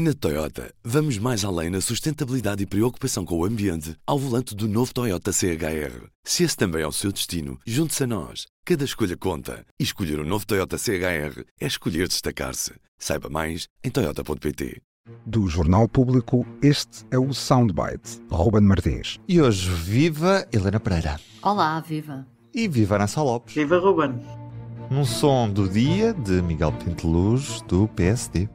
Na Toyota, vamos mais além na sustentabilidade e preocupação com o ambiente ao volante do novo Toyota CHR. Se esse também é o seu destino, junte-se a nós. Cada escolha conta. E escolher o um novo Toyota CHR é escolher destacar-se. Saiba mais em Toyota.pt. Do Jornal Público, este é o Soundbite. Ruben Martins. E hoje, viva Helena Pereira. Olá, viva. E viva Ana Lopes. Viva Ruben. Num som do dia de Miguel Pinteluz, do PSD.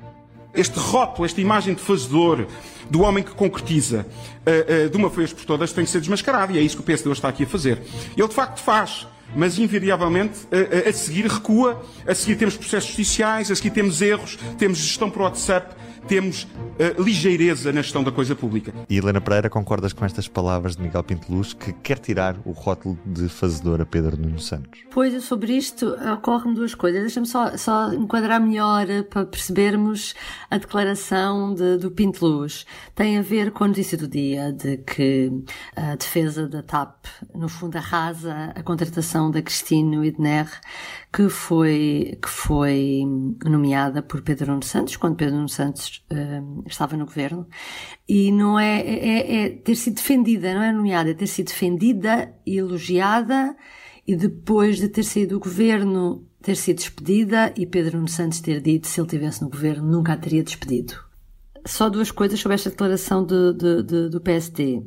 Este rótulo, esta imagem de fazedor, do homem que concretiza uh, uh, de uma vez por todas, tem que ser desmascarado. E é isso que o PSD está aqui a fazer. Ele de facto faz, mas invariavelmente uh, a seguir recua, a seguir temos processos judiciais, a seguir temos erros, temos gestão por WhatsApp, temos uh, ligeireza na gestão da coisa pública. E Helena Pereira, concordas com estas palavras de Miguel Pinteluz que quer tirar o rótulo de fazedor a Pedro Nuno Santos? Pois, sobre isto ocorrem duas coisas. Deixa-me só, só enquadrar melhor para percebermos a declaração de, do Pinteluz. Tem a ver com a notícia do dia de que a defesa da TAP, no fundo, arrasa a contratação da Cristine Widner, que foi, que foi nomeada por Pedro Nuno Santos, quando Pedro Nuno Santos uh, estava no governo, e não é, é, é, ter sido defendida, não é nomeada, é ter sido defendida e elogiada, e depois de ter saído do governo, ter sido despedida, e Pedro Nuno Santos ter dito, se ele estivesse no governo, nunca a teria despedido. Só duas coisas sobre esta declaração de, de, de, do PSD.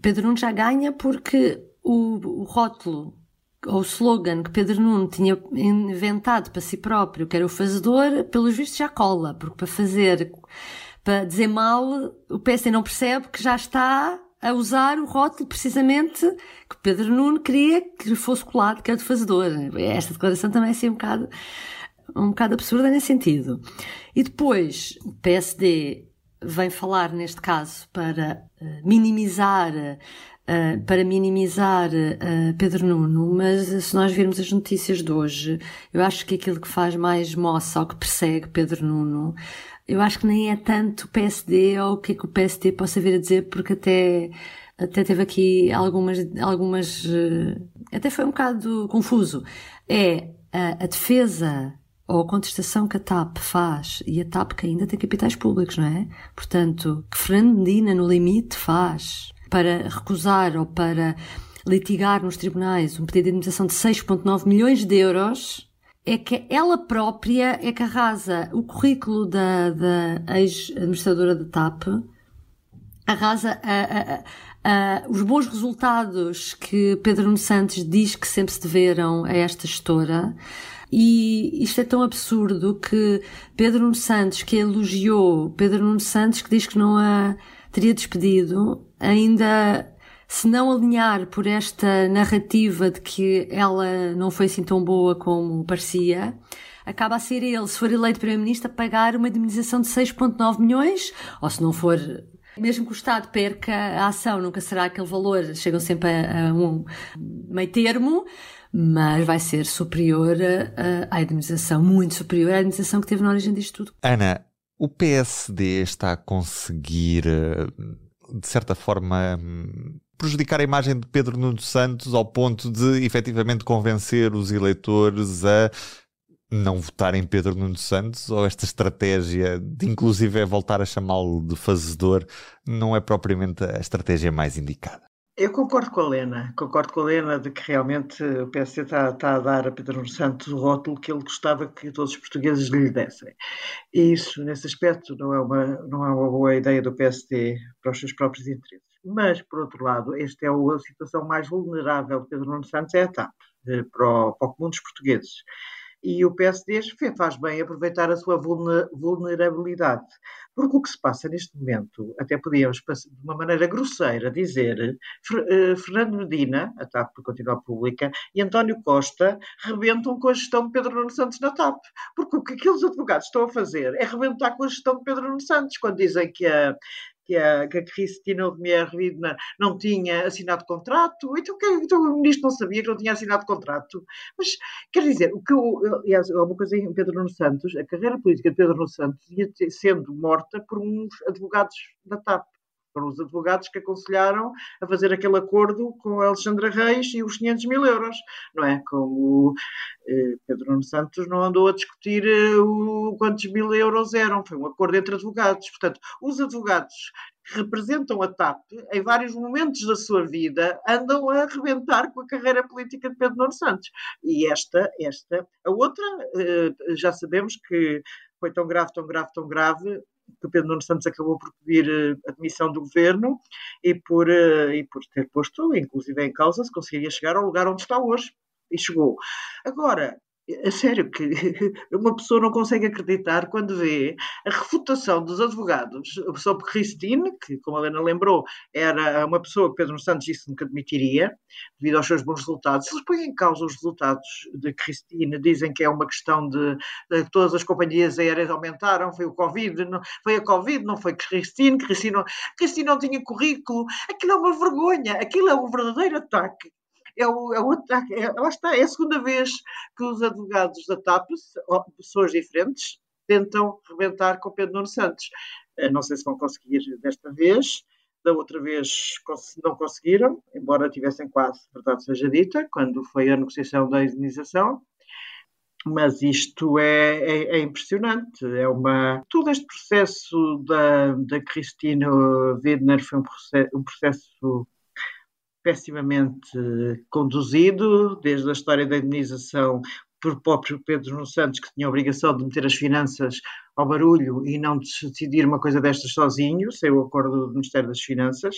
Pedro Nuno já ganha porque o, o rótulo ou slogan que Pedro Nuno tinha inventado para si próprio, que era o fazedor, pelos vistos já cola, porque para fazer, para dizer mal, o PSD não percebe que já está a usar o rótulo precisamente que Pedro Nuno queria que lhe fosse colado, que era de fazedor. Esta declaração também é assim um bocado, um bocado absurda nesse sentido. E depois, o PSD vem falar, neste caso, para eh, minimizar uh, para minimizar uh, Pedro Nuno, mas se nós virmos as notícias de hoje, eu acho que aquilo que faz mais moça ao que persegue Pedro Nuno, eu acho que nem é tanto o PSD ou o que é que o PSD possa vir a dizer, porque até até teve aqui algumas, algumas, até foi um bocado confuso. É a, a defesa ou a contestação que a TAP faz, e a TAP que ainda tem capitais públicos, não é? Portanto, que Fernando Medina, no limite, faz para recusar ou para litigar nos tribunais um pedido de indemnização de 6,9 milhões de euros, é que ela própria é que arrasa o currículo da, da ex-administradora da TAP, arrasa a, a, a, os bons resultados que Pedro Nuno Santos diz que sempre se deveram a esta gestora. E isto é tão absurdo que Pedro Nuno Santos, que elogiou, Pedro Nuno Santos que diz que não a teria despedido, ainda se não alinhar por esta narrativa de que ela não foi assim tão boa como parecia, acaba a ser ele, se for eleito Primeiro-Ministro, a pagar uma indemnização de 6,9 milhões, ou se não for mesmo que o Estado perca a ação, nunca será aquele valor, chegam sempre a, a um meio termo, mas vai ser superior à indemnização, muito superior à indemnização que teve na origem disto tudo. Ana, o PSD está a conseguir, eh, de certa forma, hum, prejudicar a imagem de Pedro Nuno Santos ao ponto de efetivamente convencer os eleitores a não votar em Pedro Nuno Santos ou esta estratégia de inclusive é voltar a chamá-lo de fazedor não é propriamente a estratégia mais indicada? Eu concordo com a Lena, concordo com a Lena de que realmente o PSD está, está, a dar a Pedro Santos o rótulo que ele gostava que todos os portugueses lhe dessem. E isso, nesse aspecto, não é uma, não é uma boa ideia do PSD para os seus próprios interesses. Mas, por outro lado, esta é a situação mais vulnerável de Pedro Nuno Santos, é a TAP, para o, para o comum dos portugueses e o PSD faz bem aproveitar a sua vulnerabilidade. Porque o que se passa neste momento, até podíamos, de uma maneira grosseira, dizer eh, Fernando Medina, a TAP continua pública, e António Costa rebentam com a gestão de Pedro Nuno Santos na TAP. Porque o que aqueles advogados estão a fazer é rebentar com a gestão de Pedro Nuno Santos, quando dizem que a, que a, que a Cristina Odmier Widner não tinha assinado contrato, então, que, então o ministro não sabia que não tinha assinado contrato. Mas, quer dizer, o que aliás, uma coisa em Pedro Nuno Santos, a carreira política de Pedro Nuno Santos ia sendo morta por uns advogados da TAP. Foram os advogados que aconselharam a fazer aquele acordo com a Alexandra Reis e os 500 mil euros, não é? Como eh, Pedro Nuno Santos não andou a discutir eh, o, quantos mil euros eram, foi um acordo entre advogados. Portanto, os advogados que representam a TAP, em vários momentos da sua vida, andam a arrebentar com a carreira política de Pedro Nuno Santos. E esta, esta, a outra, eh, já sabemos que foi tão grave, tão grave, tão grave, que Pedro Nuno Santos acabou por pedir eh, a demissão do governo e por, eh, e por ter posto, inclusive em causa, se conseguiria chegar ao lugar onde está hoje. E chegou. Agora, a sério, que uma pessoa não consegue acreditar quando vê a refutação dos advogados sobre Christine, que, como a Helena lembrou, era uma pessoa que Pedro Santos disse que admitiria, devido aos seus bons resultados. Eles põem em causa os resultados de Christine, dizem que é uma questão de, de todas as companhias aéreas aumentaram, foi o Covid, não, foi a Covid, não foi Christine, Christine não, Christine não tinha currículo. Aquilo é uma vergonha, aquilo é um verdadeiro ataque é o, é o ataque. É, lá está, é a segunda vez que os advogados da TAP, pessoas diferentes, tentam rebentar com Pedro Nuno Santos. Eh, não sei se vão conseguir desta vez. Da outra vez não conseguiram, embora tivessem quase, verdade seja dita, quando foi a negociação da indenização. Mas isto é, é, é, impressionante. É uma todo este processo da, da Cristina Widner foi um processo, um processo pessimamente conduzido, desde a história da indenização por próprio Pedro Nuno Santos, que tinha a obrigação de meter as finanças ao barulho e não decidir uma coisa destas sozinho, sem o acordo do Ministério das Finanças,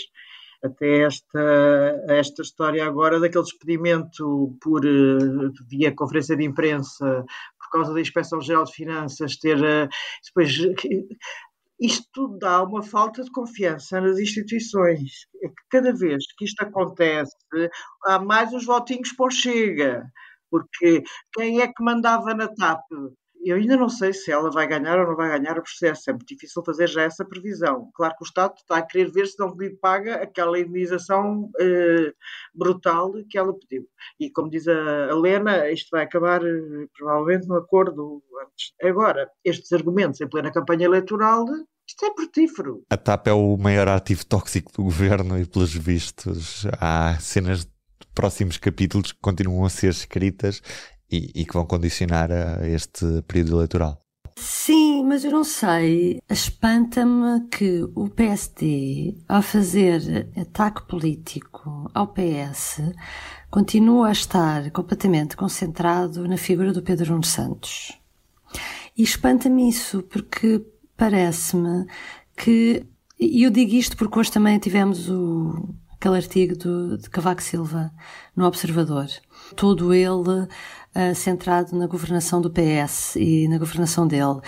até esta, esta história agora daquele despedimento por eh, via conferência de imprensa por causa da Inspeção Geral de Finanças ter eh, depois isto dá uma falta de confiança nas instituições. É cada vez que isto acontece, há mais uns votinhos o Chega, porque quem é que mandava na TAP? Eu ainda não sei se ela vai ganhar ou não vai ganhar o processo. É muito difícil fazer já essa previsão. Claro que o Estado está a querer ver se não lhe paga aquela indenização eh, brutal que ela pediu. E como diz a Helena, isto vai acabar eh, provavelmente no acordo antes. Agora, estes argumentos em plena campanha eleitoral isto é frutífero. A TAP é o maior ativo tóxico do governo e, pelos vistos, há cenas de próximos capítulos que continuam a ser escritas e, e que vão condicionar a este período eleitoral. Sim, mas eu não sei. Espanta-me que o PSD, ao fazer ataque político ao PS, continua a estar completamente concentrado na figura do Pedro Nuno Santos. E espanta-me isso, porque parece-me que. E eu digo isto porque hoje também tivemos o, aquele artigo do, de Cavaco Silva no Observador. Todo ele uh, centrado na governação do PS e na governação dele.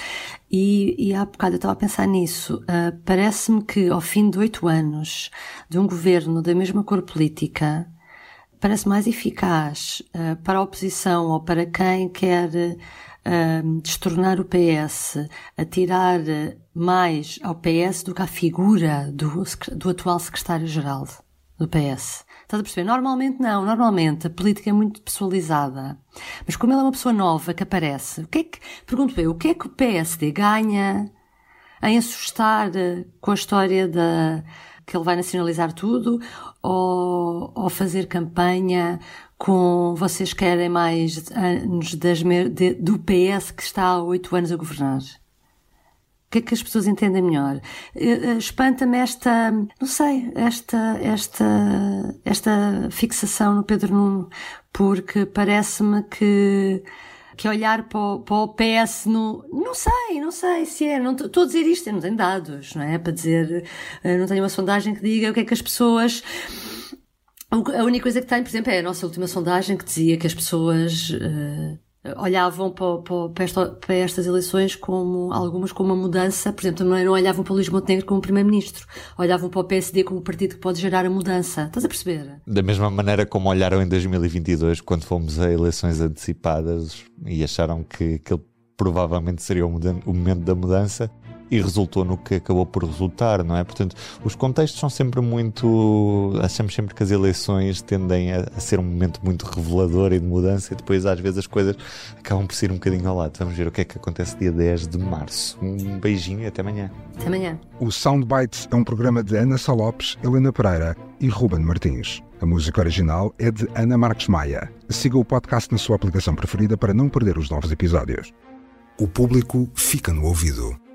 E, e há bocado eu estava a pensar nisso. Uh, Parece-me que ao fim de oito anos de um governo da mesma cor política, parece mais eficaz uh, para a oposição ou para quem quer a destornar o PS, a tirar mais ao PS do que à figura do, do atual secretário-geral do PS. Estás a perceber? Normalmente não, normalmente a política é muito pessoalizada. Mas como ele é uma pessoa nova que aparece, o que é que, pergunto eu, o que é que o PSD ganha em assustar com a história da, que ele vai nacionalizar tudo ou, ou fazer campanha com vocês querem mais anos das, de, do PS que está há oito anos a governar? Que é que as pessoas entendem melhor? Eh, eh, espanta-me esta, não sei, esta, esta, esta fixação no Pedro Nuno, porque parece-me que que olhar para o, para o PS no. Não sei, não sei se é. Não estou a dizer isto, eu não tenho dados, não é? Para dizer. Eh, não tenho uma sondagem que diga o que é que as pessoas a única coisa que tem, por exemplo, é a nossa última sondagem que dizia que as pessoas uh, olhavam para, para, esta, para, estas eleições como algumas como uma mudança, por exemplo, não, não olhavam para o Luís Montenegro como primeiro-ministro, olhavam para o PSD como partido que pode gerar a mudança. Estás a perceber? Da mesma maneira como olharam em 2022 quando fomos a eleições antecipadas e acharam que, que provavelmente seria o, o momento da mudança e resultou no que acabou por resultar, não é? Portanto, os contextos são sempre muito. Achamos sempre que as eleições tendem a, a, ser um momento muito revelador e de mudança, e depois às vezes as coisas acabam por ser um bocadinho ao lado. Vamos ver o que é que acontece dia 10 de março. Um beijinho e até amanhã. Até amanhã. O Soundbites é um programa de Ana Salopes, Helena Pereira e Ruben Martins. A música original é de Ana Marques Maia. Siga o podcast na sua aplicação preferida para não perder os novos episódios. O público fica no ouvido.